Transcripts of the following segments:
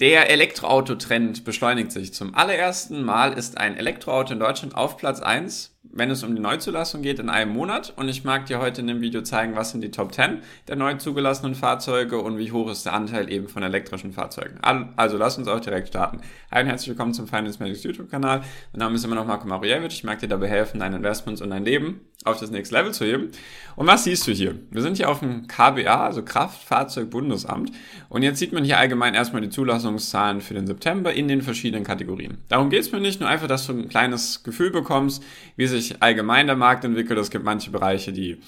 Der Elektroauto-Trend beschleunigt sich. Zum allerersten Mal ist ein Elektroauto in Deutschland auf Platz 1 wenn es um die Neuzulassung geht, in einem Monat. Und ich mag dir heute in dem Video zeigen, was sind die Top 10 der neu zugelassenen Fahrzeuge und wie hoch ist der Anteil eben von elektrischen Fahrzeugen. Also lass uns auch direkt starten. Und herzlich willkommen zum Finance Medics YouTube-Kanal. Mein Name ist immer noch Marco Marujewicz. Ich mag dir dabei helfen, deine Investments und dein Leben auf das nächste Level zu heben. Und was siehst du hier? Wir sind hier auf dem KBA, also Kraftfahrzeugbundesamt. Und jetzt sieht man hier allgemein erstmal die Zulassungszahlen für den September in den verschiedenen Kategorien. Darum geht es mir nicht, nur einfach, dass du ein kleines Gefühl bekommst, wie sich allgemein der Markt entwickelt. Es gibt manche Bereiche, die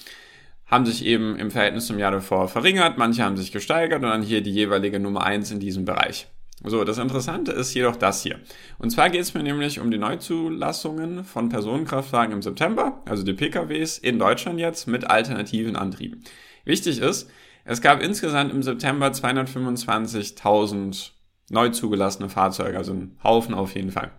haben sich eben im Verhältnis zum Jahr davor verringert, manche haben sich gesteigert und dann hier die jeweilige Nummer eins in diesem Bereich. So, das Interessante ist jedoch das hier. Und zwar geht es mir nämlich um die Neuzulassungen von Personenkraftwagen im September, also die PKWs in Deutschland jetzt mit alternativen Antrieben. Wichtig ist, es gab insgesamt im September 225.000 neu zugelassene Fahrzeuge, also ein Haufen auf jeden Fall.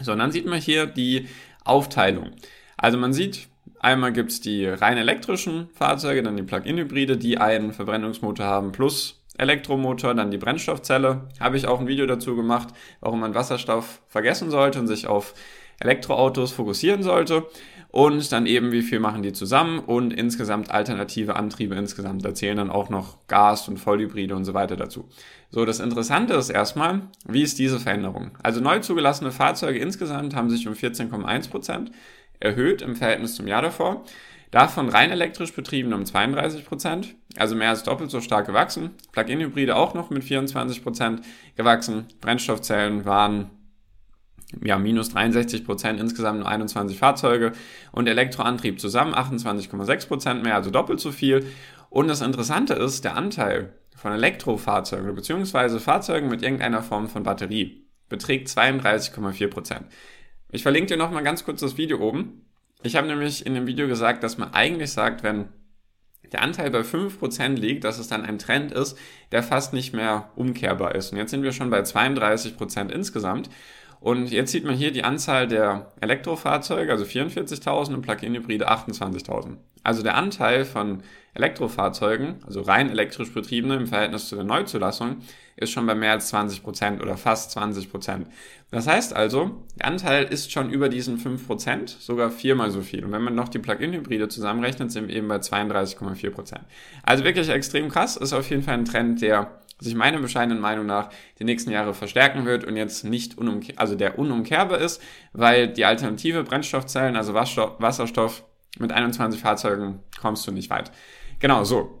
So, und dann sieht man hier die Aufteilung. Also man sieht, einmal gibt's die rein elektrischen Fahrzeuge, dann die Plug-in-Hybride, die einen Verbrennungsmotor haben plus Elektromotor, dann die Brennstoffzelle. Habe ich auch ein Video dazu gemacht, warum man Wasserstoff vergessen sollte und sich auf Elektroautos fokussieren sollte. Und dann eben, wie viel machen die zusammen und insgesamt alternative Antriebe insgesamt. Da zählen dann auch noch Gas und Vollhybride und so weiter dazu. So, das Interessante ist erstmal, wie ist diese Veränderung? Also neu zugelassene Fahrzeuge insgesamt haben sich um 14,1 Prozent erhöht im Verhältnis zum Jahr davor. Davon rein elektrisch betrieben um 32 Prozent, also mehr als doppelt so stark gewachsen. Plug-in-Hybride auch noch mit 24 Prozent gewachsen. Brennstoffzellen waren ja, minus 63 Prozent, insgesamt nur 21 Fahrzeuge und Elektroantrieb zusammen 28,6 Prozent mehr, also doppelt so viel. Und das Interessante ist, der Anteil von Elektrofahrzeugen bzw. Fahrzeugen mit irgendeiner Form von Batterie beträgt 32,4 Prozent. Ich verlinke dir nochmal ganz kurz das Video oben. Ich habe nämlich in dem Video gesagt, dass man eigentlich sagt, wenn der Anteil bei 5% liegt, dass es dann ein Trend ist, der fast nicht mehr umkehrbar ist. Und jetzt sind wir schon bei 32% insgesamt. Und jetzt sieht man hier die Anzahl der Elektrofahrzeuge, also 44.000 und Plug-in-Hybride 28.000. Also der Anteil von Elektrofahrzeugen, also rein elektrisch betriebene im Verhältnis zu der Neuzulassung, ist schon bei mehr als 20 Prozent oder fast 20 Prozent. Das heißt also, der Anteil ist schon über diesen 5 Prozent, sogar viermal so viel. Und wenn man noch die Plug-in-Hybride zusammenrechnet, sind wir eben bei 32,4 Prozent. Also wirklich extrem krass, ist auf jeden Fall ein Trend, der sich meiner bescheidenen Meinung nach die nächsten Jahre verstärken wird und jetzt nicht unumkehr, also der unumkehrbar ist, weil die alternative Brennstoffzellen, also Wasserstoff mit 21 Fahrzeugen kommst du nicht weit. Genau, so.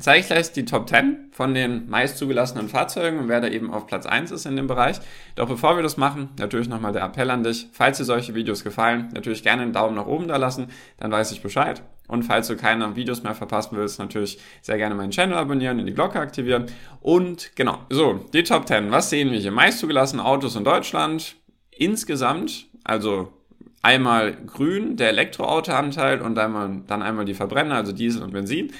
Zeige ich gleich die Top 10 von den meist zugelassenen Fahrzeugen und wer da eben auf Platz 1 ist in dem Bereich. Doch bevor wir das machen, natürlich nochmal der Appell an dich. Falls dir solche Videos gefallen, natürlich gerne einen Daumen nach oben da lassen, dann weiß ich Bescheid. Und falls du keine Videos mehr verpassen willst, natürlich sehr gerne meinen Channel abonnieren und die Glocke aktivieren. Und genau, so, die Top 10. Was sehen wir hier? Meist zugelassene Autos in Deutschland. Insgesamt, also einmal grün, der Elektroautoanteil und einmal, dann einmal die Verbrenner, also Diesel und Benzin.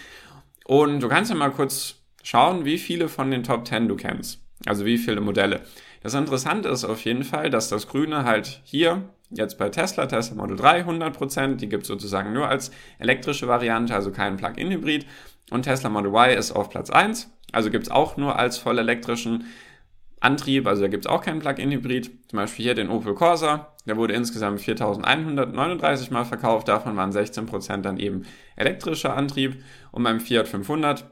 Und du kannst ja mal kurz schauen, wie viele von den Top 10 du kennst. Also wie viele Modelle. Das Interessante ist auf jeden Fall, dass das Grüne halt hier jetzt bei Tesla, Tesla Model 3 100%, die gibt es sozusagen nur als elektrische Variante, also kein Plug-in-Hybrid. Und Tesla Model Y ist auf Platz 1, also gibt es auch nur als voll elektrischen Antrieb, also da gibt es auch keinen Plug-in-Hybrid. Zum Beispiel hier den Opel Corsa, der wurde insgesamt 4139 Mal verkauft, davon waren 16% dann eben elektrischer Antrieb. Und beim Fiat 500,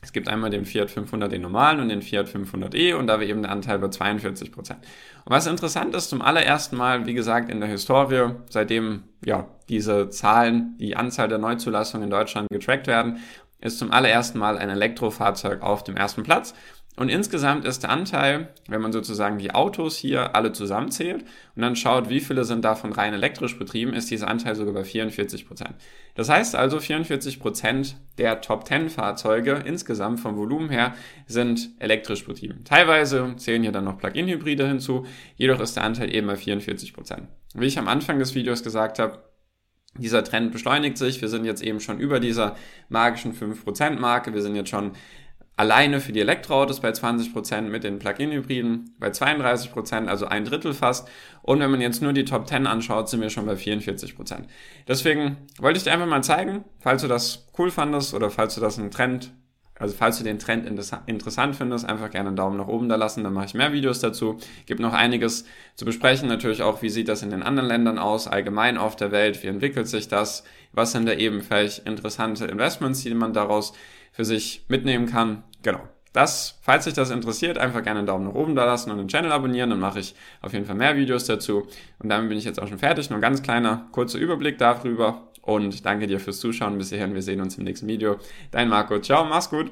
es gibt einmal den Fiat 500, den normalen und den Fiat 500e und da wäre eben der Anteil bei 42%. Und was interessant ist, zum allerersten Mal, wie gesagt, in der Historie, seitdem ja diese Zahlen, die Anzahl der Neuzulassungen in Deutschland getrackt werden, ist zum allerersten Mal ein Elektrofahrzeug auf dem ersten Platz. Und insgesamt ist der Anteil, wenn man sozusagen die Autos hier alle zusammenzählt und dann schaut, wie viele sind davon rein elektrisch betrieben, ist dieser Anteil sogar bei 44 Prozent. Das heißt also, 44 Prozent der Top 10 Fahrzeuge insgesamt vom Volumen her sind elektrisch betrieben. Teilweise zählen hier dann noch Plug-in-Hybride hinzu, jedoch ist der Anteil eben bei 44 Prozent. Wie ich am Anfang des Videos gesagt habe, dieser Trend beschleunigt sich. Wir sind jetzt eben schon über dieser magischen 5% Marke. Wir sind jetzt schon alleine für die Elektroautos bei 20%, mit den Plug-in-Hybriden bei 32%, also ein Drittel fast. Und wenn man jetzt nur die Top 10 anschaut, sind wir schon bei 44%. Deswegen wollte ich dir einfach mal zeigen, falls du das cool fandest oder falls du das einen Trend Also falls du den Trend interessant findest, einfach gerne einen Daumen nach oben da lassen, dann mache ich mehr Videos dazu. Gibt noch einiges zu besprechen, natürlich auch, wie sieht das in den anderen Ländern aus, allgemein auf der Welt, wie entwickelt sich das, was sind da eben vielleicht interessante Investments, die man daraus für sich mitnehmen kann. Genau. Das, falls dich das interessiert, einfach gerne einen Daumen nach oben da lassen und den Channel abonnieren, dann mache ich auf jeden Fall mehr Videos dazu. Und damit bin ich jetzt auch schon fertig. Nur ein ganz kleiner, kurzer Überblick darüber. Und danke dir fürs Zuschauen bis hierhin. Wir sehen uns im nächsten Video. Dein Marco. Ciao, mach's gut.